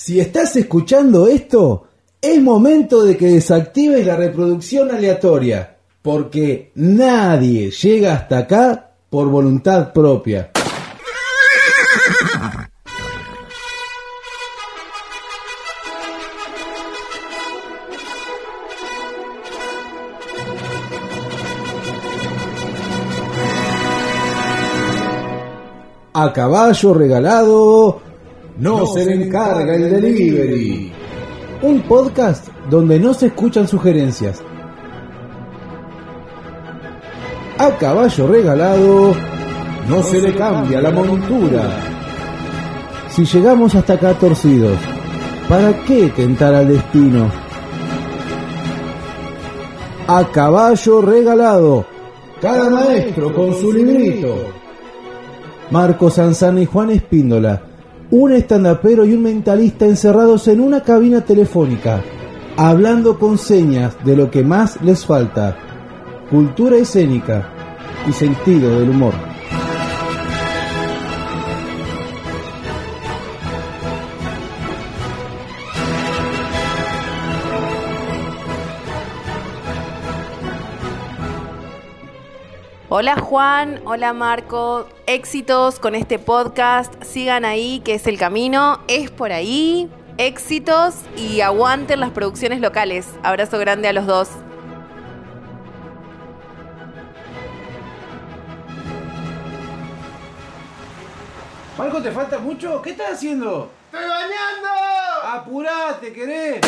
Si estás escuchando esto, es momento de que desactives la reproducción aleatoria, porque nadie llega hasta acá por voluntad propia. A caballo regalado, no, se le encarga el delivery. Un podcast donde no se escuchan sugerencias. A caballo regalado, no se le cambia la montura. Si llegamos hasta acá torcidos, ¿para qué tentar al destino? A caballo regalado, cada maestro con su librito. Marco Sanzana y Juan Espíndola, un estandapero y un mentalista encerrados en una cabina telefónica, hablando con señas de lo que más les falta, cultura escénica y sentido del humor. Hola Juan, hola Marco, éxitos con este podcast, sigan ahí que es el camino, es por ahí, éxitos y aguanten las producciones locales. Abrazo grande a los dos. Marco, ¿te falta mucho? ¿Qué estás haciendo? ¡Estoy bañando! Apurate, querés.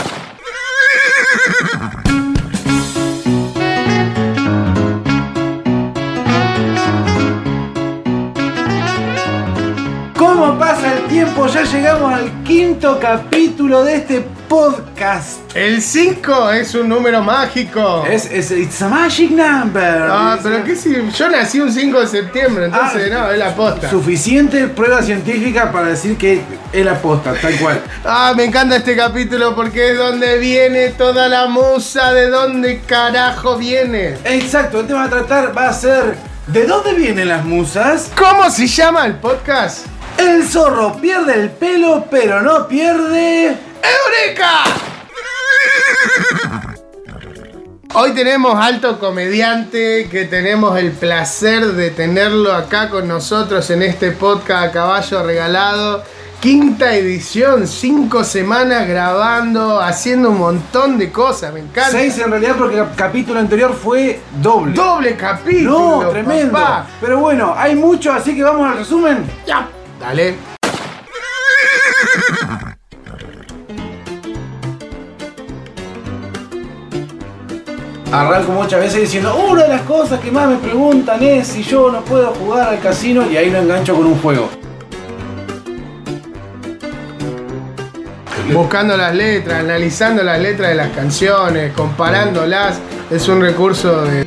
¿Cómo pasa el tiempo? Ya llegamos al quinto capítulo de este podcast. El 5 es un número mágico. Es, es it's a magic number. Ah, pero a- qué si yo nací un 5 de septiembre, entonces Ah, no, es la posta. Suficiente prueba científica para decir que es la posta, tal cual. Ah, me encanta este capítulo porque es donde viene toda la musa, de dónde carajo viene. Exacto, el tema a tratar va a ser ¿De dónde vienen las musas? ¿Cómo se llama el podcast? El zorro pierde el pelo, pero no pierde. ¡Eureka! Hoy tenemos alto comediante que tenemos el placer de tenerlo acá con nosotros en este podcast a caballo regalado. Quinta edición, cinco semanas grabando, haciendo un montón de cosas, me encanta. Seis en realidad porque el capítulo anterior fue doble. Doble capítulo. No, tremendo. papá. Pero bueno, hay mucho, así que vamos al resumen. Ya, dale. Arranco muchas veces diciendo, una de las cosas que más me preguntan es si yo no puedo jugar al casino y ahí lo engancho con un juego. Buscando las letras, analizando las letras de las canciones, comparándolas, es un recurso de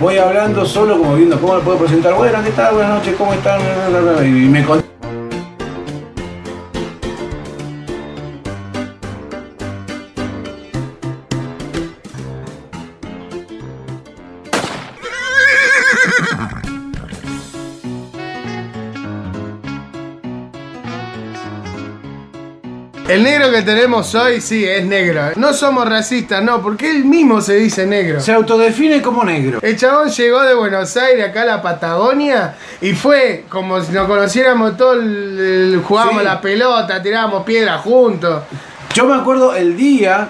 Voy hablando solo como viendo cómo lo puedo presentar. Bueno, ¿qué tal? Buenas noches, ¿cómo están? Y me con- El negro que tenemos hoy, sí, es negro. No somos racistas, no, porque él mismo se dice negro. Se autodefine como negro. El chabón llegó de Buenos Aires acá a la Patagonia y fue como si nos conociéramos todo el, el- jugábamos Sí. la pelota, tirábamos piedras juntos. Yo me acuerdo el día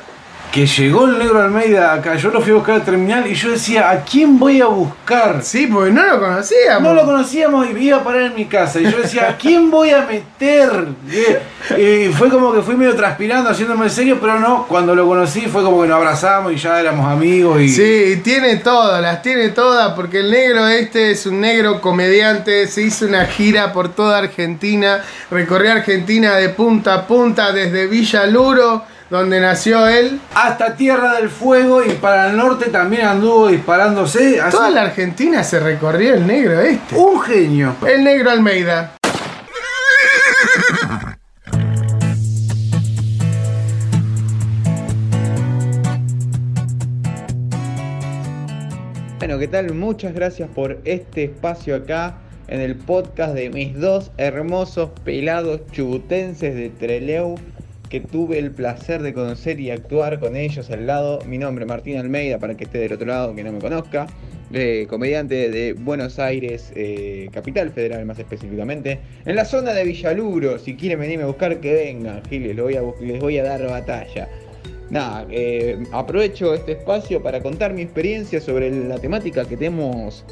que llegó el negro Almeida acá, yo lo fui a buscar al terminal y yo decía, ¿a quién voy a buscar? Sí, porque no lo conocíamos. No lo conocíamos y iba a parar en mi casa. Y yo decía, ¿a quién voy a meter? Y, y fue como que fui medio transpirando, haciéndome serio, pero no, cuando lo conocí fue como que nos abrazamos y ya éramos amigos. Y... Sí, tiene todas, las tiene todas, porque el negro este es un negro comediante, se hizo una gira por toda Argentina, recorrió Argentina de punta a punta, desde Villa Luro, donde nació él. Hasta Tierra del Fuego y para el norte también anduvo disparándose. así- Toda la Argentina se recorrió el negro este. Un genio. El negro Almeida. Bueno, ¿qué tal? Muchas gracias por este espacio acá en el podcast de mis dos hermosos pelados chubutenses de Treleu que tuve el placer de conocer y actuar con ellos al lado. Mi nombre es Martín Almeida, para que esté del otro lado, que no me conozca. Eh, comediante de Buenos Aires, eh, capital federal más específicamente, en la zona de Villaluro. Si quieren venirme a buscar, que vengan, Giles, les voy a, les voy a dar batalla. Nada, eh, aprovecho este espacio para contar mi experiencia sobre la temática que tenemos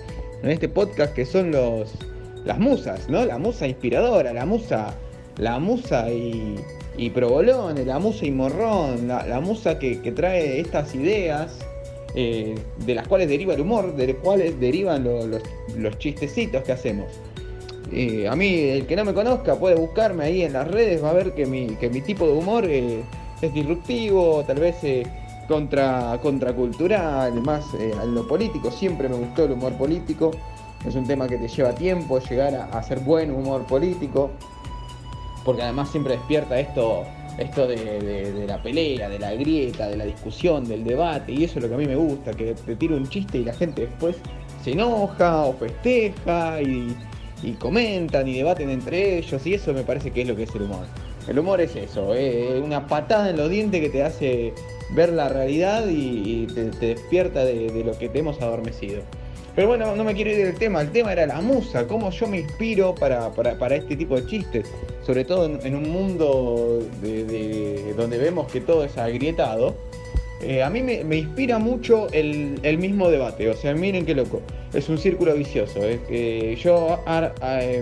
en este podcast, que son los las musas, ¿no? La musa inspiradora, la musa, la musa y, y provolone, la musa y morrón, la, musa que, trae estas ideas eh, de las cuales deriva el humor, de las cuales derivan los, chistecitos que hacemos. Eh, a mí, el que no me conozca puede buscarme ahí en las redes, va a ver que mi, que mi tipo de humor eh, es disruptivo, tal vez contra, contracultural, más a lo político, siempre me gustó el humor político. Es un tema que te lleva tiempo llegar a hacer buen humor político porque además siempre despierta esto, esto de, la pelea, de la grieta, de la discusión, del debate, y eso es lo que a mí me gusta, que te tiro un chiste y la gente después se enoja o festeja y, comentan y debaten entre ellos, y eso me parece que es lo que es el humor. El humor es eso, es una patada en los dientes que te hace ver la realidad y, te, despierta de, de lo que te hemos adormecido. Pero bueno, no me quiero ir del tema. El tema era la musa, cómo yo me inspiro para, este tipo de chistes. Sobre todo en, un mundo de, donde vemos que todo es agrietado. Eh, a mí me, inspira mucho el, mismo debate. O sea, miren qué loco. Es un círculo vicioso. Es yo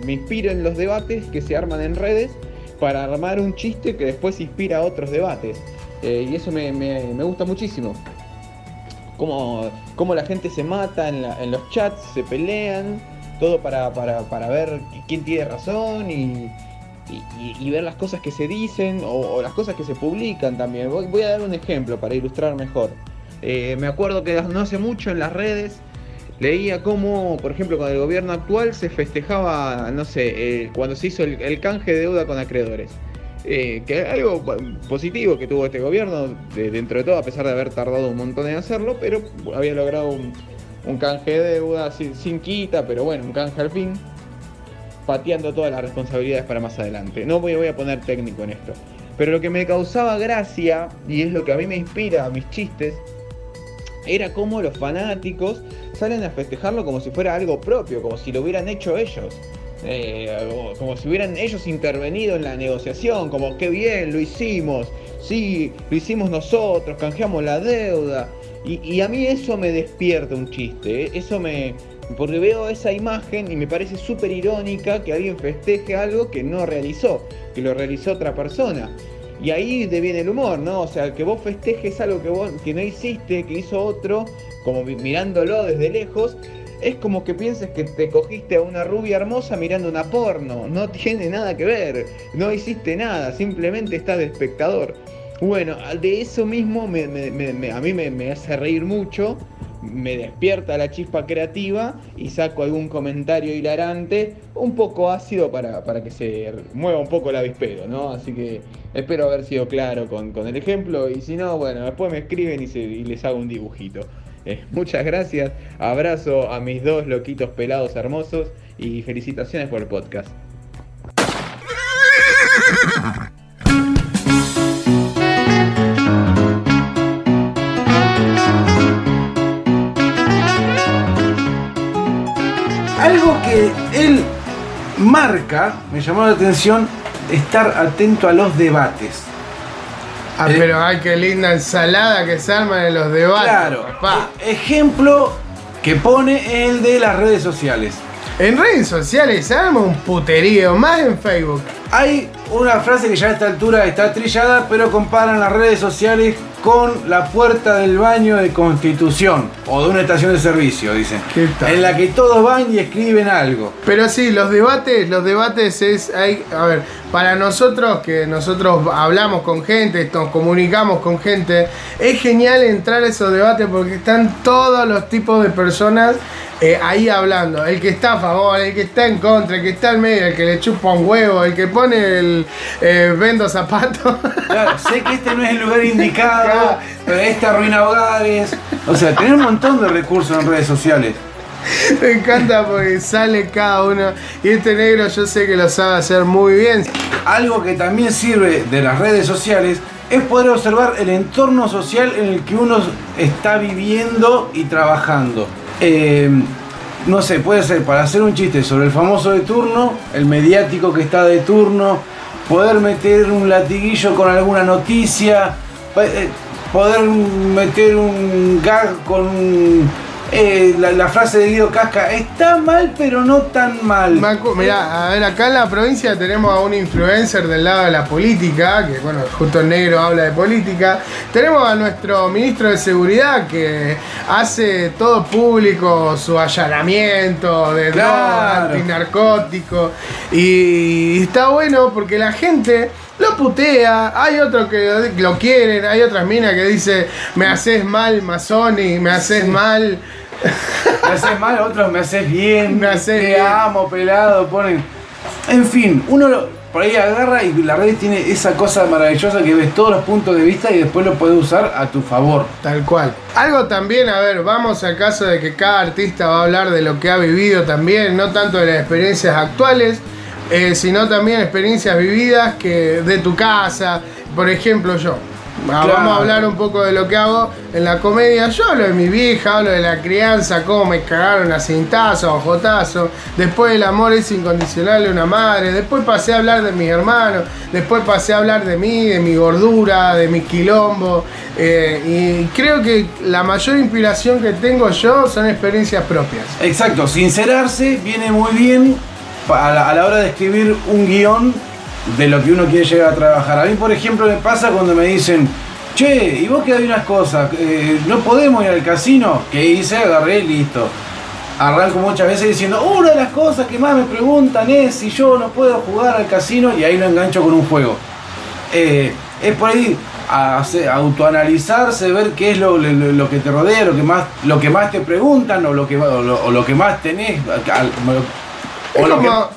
me inspiro en los debates que se arman en redes para armar un chiste que después inspira a otros debates. Eh, y eso me gusta muchísimo cómo, la gente se mata en, los chats, se pelean, todo para, ver quién tiene razón y, ver las cosas que se dicen o, las cosas que se publican también. Voy, a dar un ejemplo para ilustrar mejor. Eh, me acuerdo que no hace mucho en las redes leía cómo, por ejemplo, con el gobierno actual se festejaba, no sé, cuando se hizo el canje de deuda con acreedores. Eh, que algo positivo que tuvo este gobierno, dentro de todo, a pesar de haber tardado un montón en hacerlo, pero había logrado un, canje de deuda sin, quita, pero bueno, un canje al fin, pateando todas las responsabilidades para más adelante. No voy, voy a poner técnico en esto. Pero lo que me causaba gracia, y es lo que a mí me inspira a mis chistes, era cómo los fanáticos salen a festejarlo como si fuera algo propio, como si lo hubieran hecho ellos. Eh, como si hubieran ellos intervenido en la negociación, como qué bien, lo hicimos, sí, lo hicimos nosotros, canjeamos la deuda. Y, a mí eso me despierta un chiste, eh, eso me... Porque veo esa imagen y me parece súper irónica que alguien festeje algo que no realizó, que lo realizó otra persona. Y ahí te viene el humor, ¿no? O sea, que vos festejes algo que, vos, que no hiciste, que hizo otro, como mirándolo desde lejos, es como que pienses que te cogiste a una rubia hermosa mirando una porno. No tiene nada que ver. No hiciste nada. Simplemente estás de espectador. Bueno, de eso mismo a mí me, hace reír mucho. Me despierta la chispa creativa y saco algún comentario hilarante, un poco ácido para, que se mueva un poco el avispero, ¿no? Así que espero haber sido claro con, el ejemplo y si no, bueno, después me escriben y, y les hago un dibujito. Eh, muchas gracias, abrazo a mis dos loquitos pelados hermosos y felicitaciones por el podcast. Algo que él marca, me llamó la atención, estar atento a los debates. Ah, eh, pero ay, qué linda ensalada que se arma en los debates. Claro. E- ejemplo que pone el de las redes sociales. En redes sociales se arma un puterío, más en Facebook. Hay una frase que ya a esta altura está trillada, pero comparan las redes sociales con la puerta del baño de Constitución o de una estación de servicio, dicen. En la que todos van y escriben algo. Pero sí, los debates, los debates es, hay, a ver, para nosotros que nosotros hablamos con gente, nos comunicamos con gente, es genial entrar a esos debates porque están todos los tipos de personas eh, ahí hablando. El que está a favor, el que está en contra, el que está al medio, el que le chupa un huevo, el que pone el eh, vendo zapatos. Claro, sé que este no es el lugar indicado, pero esta arruina hogares. O sea, tenés un montón de recursos en redes sociales. Me encanta porque sale cada uno. Y este negro yo sé que lo sabe hacer muy bien. Algo que también sirve de las redes sociales es poder observar el entorno social en el que uno está viviendo y trabajando. Eh, no sé, puede ser para hacer un chiste sobre el famoso de turno, el mediático que está de turno, poder meter un latiguillo con alguna noticia, eh, poder meter un gag con eh, la, frase de Guido Casca está mal, pero no tan mal. Mirá, a ver, acá en la provincia tenemos a un influencer del lado de la política, que bueno, justo el negro habla de política. Tenemos a nuestro ministro de Seguridad que hace todo público su allanamiento de drogas, antinarcótico. Y está bueno porque la gente lo putea, hay otros que lo quieren, hay otras minas que dice me haces mal Masoni, me haces mal me haces mal, otros me haces bien, me haces te amo, pelado, ponen. En fin, uno por ahí agarra y la red tiene esa cosa maravillosa que ves todos los puntos de vista y después lo puedes usar a tu favor. Tal cual. Algo también, a ver, vamos al caso de que cada artista va a hablar de lo que ha vivido también, no tanto de las experiencias actuales, eh, sino también experiencias vividas que de tu casa. Por ejemplo, yo, Ah, vamos a hablar un poco de lo que hago en la comedia. Yo hablo de mi vieja, hablo de la crianza, cómo me cagaron a cintazo, a jotazo. Después el amor es incondicional de una madre. Después pasé a hablar de mis hermanos. Después pasé a hablar de mí, de mi gordura, de mi quilombo. Eh, y creo que la mayor inspiración que tengo yo son experiencias propias. Exacto, sincerarse viene muy bien a la, hora de escribir un guion de lo que uno quiere llegar a trabajar. A mí, por ejemplo, me pasa cuando me dicen, che, y vos que hay unas cosas, eh, no podemos ir al casino, que hice, agarré y listo. Arranco muchas veces diciendo, una de las cosas que más me preguntan es si yo no puedo jugar al casino y ahí lo engancho con un juego. Eh, es por ahí autoanalizarse, ver qué es lo, que te rodea, lo que más, lo que más te preguntan o lo que, o lo que más tenés, es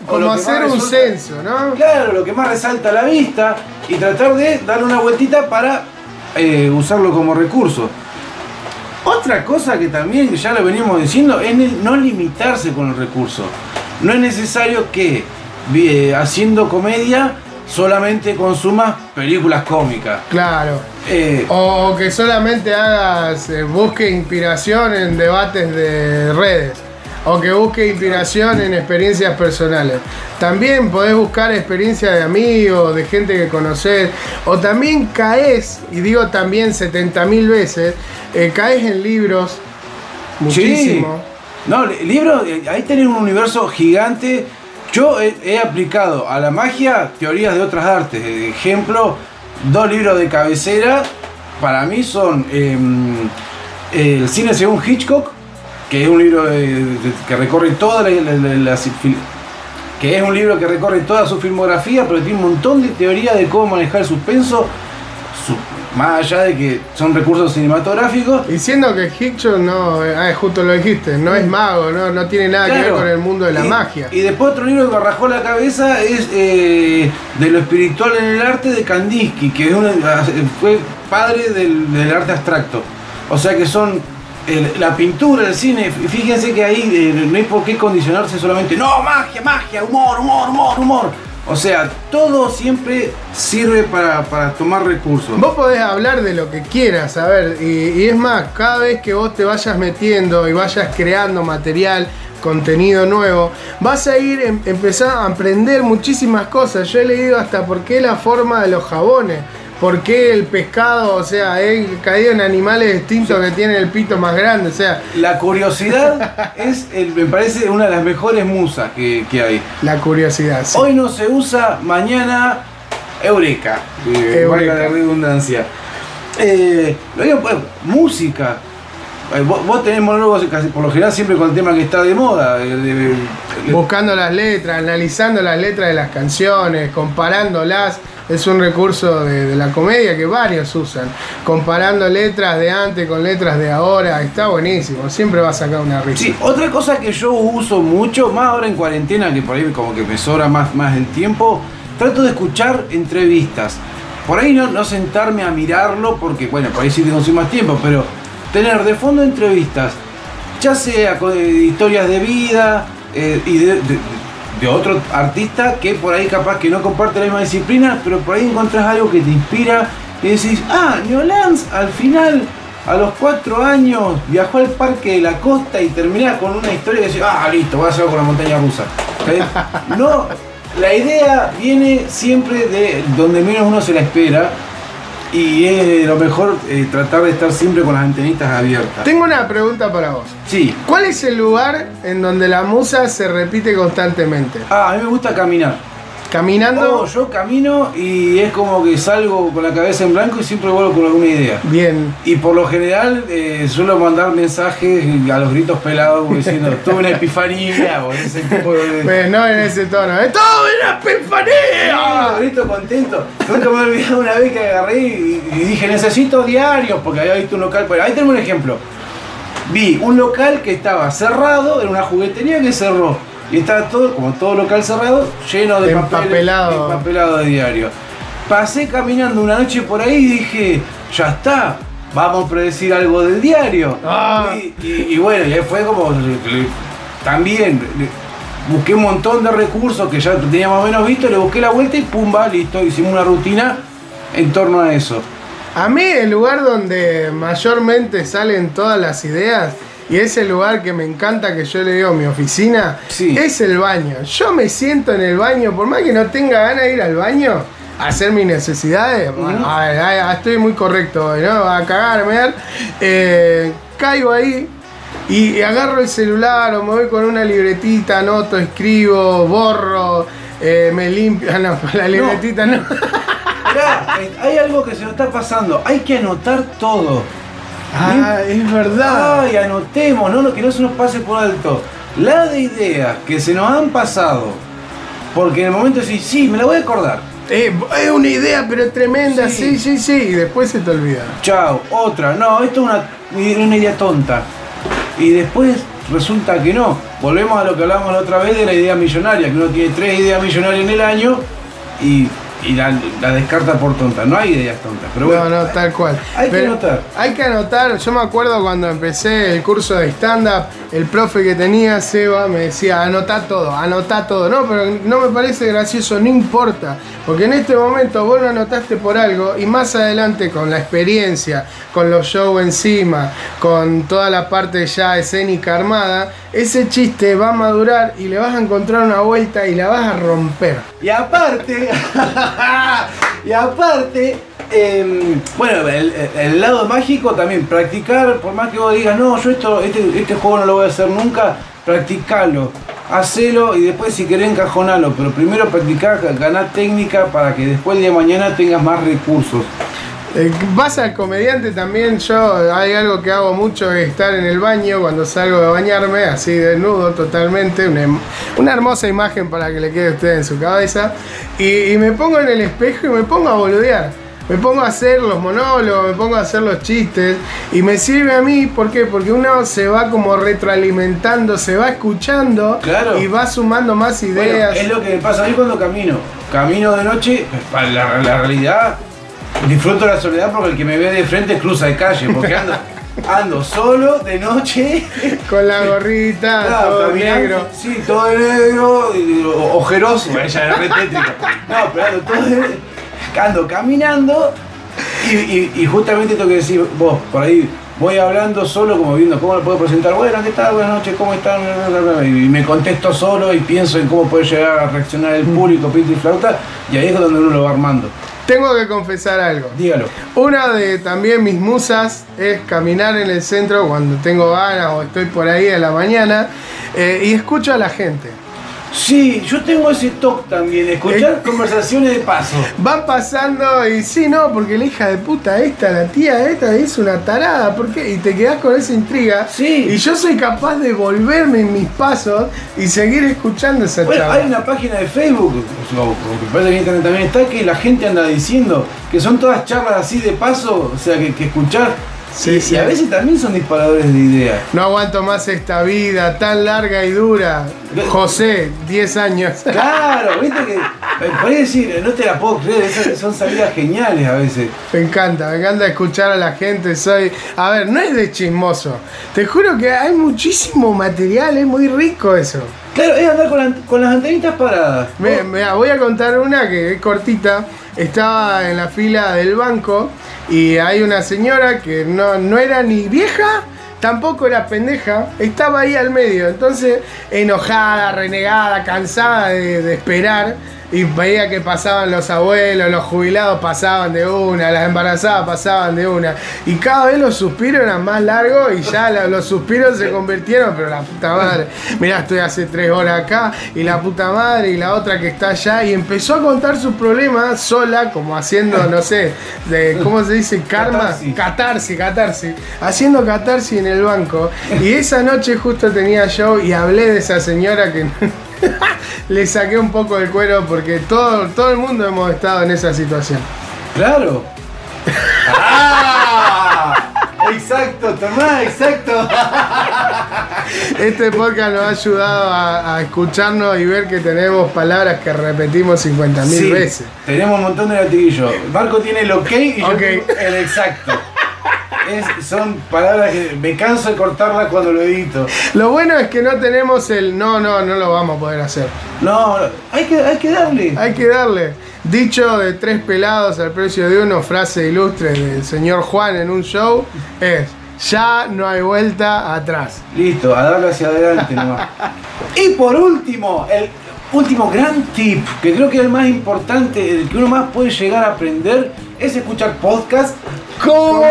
como, hacer un censo, ¿no? Claro, lo que más resalta a la vista y tratar de darle una vueltita para eh, usarlo como recurso. Otra cosa que también ya lo venimos diciendo es no limitarse con el recurso. No es necesario que eh, haciendo comedia solamente consumas películas cómicas. Claro. Eh, o que solamente hagas, busque inspiración en debates de redes o que busque inspiración en experiencias personales. También podés buscar experiencias de amigos, de gente que conoces, o también caes, y digo también 70.000 veces, eh, caes en libros muchísimo. No, libros, eh, ahí tenés un universo gigante. Yo he, aplicado a la magia teorías de otras artes. Ejemplo, dos libros de cabecera para mí son em, El cine según Hitchcock que es un libro que recorre toda la, que es un libro que recorre toda su filmografía, pero tiene un montón de teoría de cómo manejar el suspenso, más allá de que son recursos cinematográficos. Diciendo que Hitchcock no, ah, justo lo dijiste, no es mago, no, no tiene nada que ver con el mundo de la magia. Y después otro libro que me rajó la cabeza es eh, de lo espiritual en el arte de Kandinsky, que es fue padre del, del arte abstracto. O sea que son la pintura, el cine, fíjense que ahí eh, no hay por qué condicionarse solamente, no, magia, magia, humor, humor, humor, humor. O sea, todo siempre sirve para, tomar recursos. Vos podés hablar de lo que quieras, a ver, y, es más, cada vez que vos te vayas metiendo y vayas creando material, contenido nuevo, vas a ir em, empezar a aprender muchísimas cosas. Yo he leído hasta por qué la forma de los jabones. ¿Por qué el pescado, o sea, he caído en animales distintos que tienen el pito más grande? O sea. La curiosidad es, me parece, una de las mejores musas que, hay. La curiosidad. Sí. Hoy no se usa, mañana, Eureka. Eh, Eureka. la redundancia. Eh, pues, música. Eh, vos, tenés monólogos por lo general siempre con el tema que está de moda. Buscando las letras, analizando las letras de las canciones, comparándolas es un recurso de, la comedia que varios usan. Comparando letras de antes con letras de ahora, está buenísimo. Siempre va a sacar una risa. Sí, otra cosa que yo uso mucho, más ahora en cuarentena, que por ahí como que me sobra más, más el tiempo, trato de escuchar entrevistas. Por ahí no, no sentarme a mirarlo, porque bueno, por ahí sí tengo más tiempo, pero tener de fondo entrevistas ya sea con eh, historias de vida eh, y de, de- de otro artista que por ahí capaz que no comparte la misma disciplina, pero por ahí encontrás algo que te inspira y decís, ah, Neolans al final, a los cuatro años, viajó al parque de la costa y terminás con una historia que decís, ah, listo, voy a hacer con la montaña rusa. ¿Eh? No, la idea viene siempre de donde menos uno se la espera. Y es lo mejor eh, tratar de estar siempre con las antenitas abiertas. Tengo una pregunta para vos. Sí. ¿Cuál es el lugar en donde la musa se repite constantemente? Ah, a mí me gusta caminar. Caminando. Oh, yo camino y es como que salgo con la cabeza en blanco y siempre vuelvo con alguna idea. Bien. Y por lo general eh, suelo mandar mensajes a los gritos pelados diciendo, tuve una epifanía o ese tipo de... Pues no en ese tono. ¡Es todo una epifanía! grito contento. Nunca me he olvidado una vez que agarré y, y dije, necesito diarios, porque había visto un local. Bueno, ahí tenemos un ejemplo. Vi un local que estaba cerrado, era una juguetería que cerró. Y estaba todo, como todo local cerrado, lleno de Empapelado. empapelado de diario. Pasé caminando una noche por ahí y dije, ya está, vamos a predecir algo del diario. Ah. Y, y- y bueno, y ahí fue como también busqué un montón de recursos que ya tenía más o menos visto, le busqué la vuelta y pumba, listo, hicimos una rutina en torno a eso. A mí el lugar donde mayormente salen todas las ideas y es el lugar que me encanta que yo le digo mi oficina, Sí. es el baño. Yo me siento en el baño, por más que no tenga ganas de ir al baño a hacer mis necesidades, a ver, a- a- estoy muy correcto hoy, ¿no? A cagarme, eh, caigo ahí y agarro el celular o me voy con una libretita, anoto, escribo, borro, eh, me limpio, ah, no, la libretita no. Mirá, hay algo que se nos está pasando, hay que anotar todo. Ah, es verdad. Ay, anotemos, no, que no se nos pase por alto. La de ideas que se nos han pasado, porque en el momento decís, sí, me la voy a acordar. Eh, es una idea, pero tremenda, sí, Sí. sí, sí, y después se te olvida. Chao, otra, no, esto es una, una idea tonta. Y después resulta que no. Volvemos a lo que hablábamos la otra vez de la idea millonaria, que uno tiene tres ideas millonarias en el año y, y la, la descarta por tonta. No hay ideas tontas, pero bueno. no, no, tal cual. hay que anotar. Hay que anotar. Yo me acuerdo cuando empecé el curso de stand-up, el profe que tenía, Seba, me decía, anotá todo, anotá todo. No, pero no me parece gracioso, no importa. Porque en este momento vos lo anotaste por algo y más adelante con la experiencia, con los shows encima, con toda la parte ya escénica armada, ese chiste va a madurar y le vas a encontrar una vuelta y la vas a romper. Y aparte, y aparte, em, bueno, el, lado mágico también, practicar, por más que vos digas, no, yo esto, este, este juego no lo voy a hacer nunca, practicalo, hacelo y después si querés encajonalo, pero primero practicar, ganar técnica para que después el de mañana tengas más recursos. Eh, Vas al comediante también, yo hay algo que hago mucho es estar en el baño cuando salgo de bañarme, así desnudo totalmente, una, em- una hermosa imagen para que le quede a usted en su cabeza, y, y me pongo en el espejo y me pongo a boludear. Me pongo a hacer los monólogos, me pongo a hacer los chistes y me sirve a mí, ¿por qué? Porque uno se va como retroalimentando, se va escuchando Claro. y va sumando más Bueno, ideas. es lo que me pasa a mí cuando camino. Camino de noche, la, la realidad, disfruto la soledad porque el que me ve de frente cruza de calle, porque ando, ando solo de noche. Con la gorrita, Claro, todo caminando, negro. Sí, todo de negro, y- o- ojeroso, ella era re tétrica. No, pero ando todo de- ando caminando y, y- y justamente tengo que decir, vos, por ahí voy hablando solo, como viendo cómo le puedo presentar, bueno, ¿qué tal? Buenas noches, ¿cómo están? Y me contesto solo y pienso en cómo puede llegar a reaccionar el público, pinta y flauta, y ahí es donde uno lo va armando. Tengo que confesar algo. Dígalo. Una de también mis musas es caminar en el centro cuando tengo ganas o estoy por ahí a la mañana eh, y escucho a la gente. Sí, yo tengo ese toque también, escuchar conversaciones de paso. Van pasando y sí, no, porque la hija de puta esta, la tía esta es una tarada, ¿por qué? Y te quedás con esa intriga. Sí. Y yo soy capaz de volverme en mis pasos y seguir escuchando esa Bueno, chava. hay una página de Facebook, que parece que internet también está, que la gente anda diciendo que son todas charlas así de paso, o sea, que, que escuchar Sí, y, sí. y a veces también son disparadores de ideas. No aguanto más esta vida tan larga y dura. José, 10 años. Claro, viste que. eh, Podés decir, no te la puedo creer, esas son salidas geniales a veces. Me encanta, me encanta escuchar a la gente. Soy. A ver, no es de chismoso. Te juro que hay muchísimo material, es muy rico eso. Claro, es andar con, la- con las antenitas paradas. Me- voy a contar una que es cortita. Estaba en la fila del banco y hay una señora que no, no era ni vieja, tampoco era pendeja, estaba ahí al medio. Entonces, enojada, renegada, cansada de esperar. Y veía que pasaban los abuelos, los jubilados pasaban de una, las embarazadas pasaban de una. Y cada vez los suspiros eran más largos y ya los suspiros se convirtieron, pero la puta madre. Mirá, estoy hace tres horas acá y la puta madre y la otra que está allá. Y empezó a contar sus problemas sola, como haciendo, no sé, de, ¿cómo se dice? Karma. Catarsis, catarsis. Haciendo catarsis en el banco. Y esa noche justo tenía show y hablé de esa señora que le saqué un poco el cuero porque todo, todo el mundo hemos estado en esa situación. Claro. ¡Ah! Exacto, Tomás, exacto. Este podcast nos ha ayudado a, a escucharnos y ver que tenemos palabras que repetimos 50.000 Sí, veces. Tenemos un montón de latiguillos. Marco tiene el ok y yo tengo el exacto. Es- son palabras que me canso de cortarlas cuando lo edito. Lo bueno es que no tenemos el no, no, no lo vamos a poder hacer. No, hay que, hay que darle. Hay que darle. Dicho de tres pelados al precio de uno, frase ilustre del señor Juan en un show, es ya no hay vuelta atrás. Listo, a darle hacia adelante nomás. Y por último, el último gran tip, que creo que es el más importante, el que uno más puede llegar a aprender, es escuchar podcasts como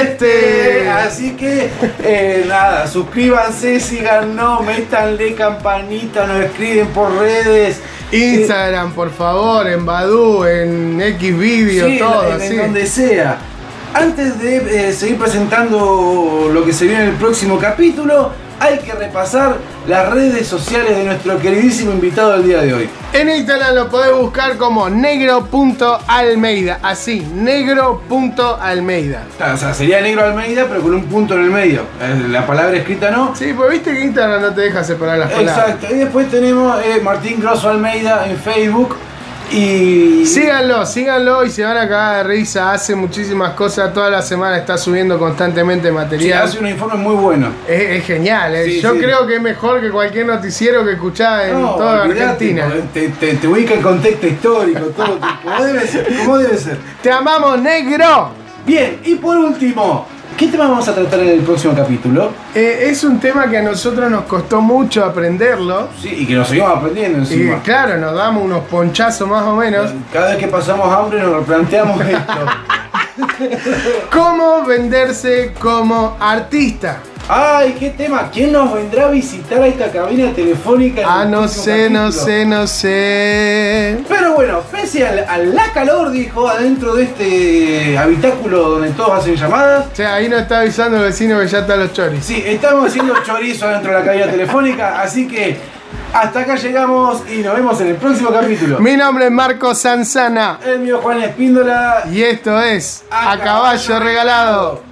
este. Así que, eh, nada, suscríbanse, síganos, métanle campanita, nos escriben por redes. Instagram, por favor, en Badu, en Xvideo, Sí, todo, en, en sí. donde sea. Antes de eh, seguir presentando lo que se viene en el próximo capítulo, hay que repasar las redes sociales de nuestro queridísimo invitado del día de hoy. En Instagram lo podés buscar como negro.almeida, así, negro.almeida. O sea, sería Negro Almeida, pero con un punto en el medio. La palabra escrita no. Sí, pues viste que Instagram no te deja separar las palabras. Exacto. Y después tenemos eh, Martín Grosso Almeida en Facebook. Y. Síganlo, síganlo y se van a cagar de risa. Hace muchísimas cosas, toda la semana está subiendo constantemente Sí, material. hace un informe muy bueno. Es, es genial, eh. Sí, yo sí. creo que es mejor que cualquier noticiero que escuchás en No, toda Argentina. Te, te, te ubica el contexto histórico, todo. Como debe ser. Como debe ser. ¡Te amamos, negro! Bien, y por último, ¿qué tema vamos a tratar en el próximo capítulo? Eh, es un tema que a nosotros nos costó mucho aprenderlo. Sí, y que nos seguimos aprendiendo Y encima. claro, nos damos unos ponchazos más o menos. Cada vez que pasamos hambre nos replanteamos esto. ¿Cómo venderse como artista? Ay, qué tema. ¿Quién nos vendrá a visitar a esta cabina telefónica? Ah, no sé, no sé, no sé. Pero bueno, pese al, a la calor, dijo, adentro de este habitáculo donde todos hacen llamadas. O sea, ahí nos está avisando el vecino que ya están los choris. Sí, estamos haciendo chorizo dentro de la cabina telefónica, así que hasta acá llegamos y nos vemos en el próximo capítulo. Mi nombre es Marco Sanzana El mío Juan Espíndola. y esto es A Caballo regalado.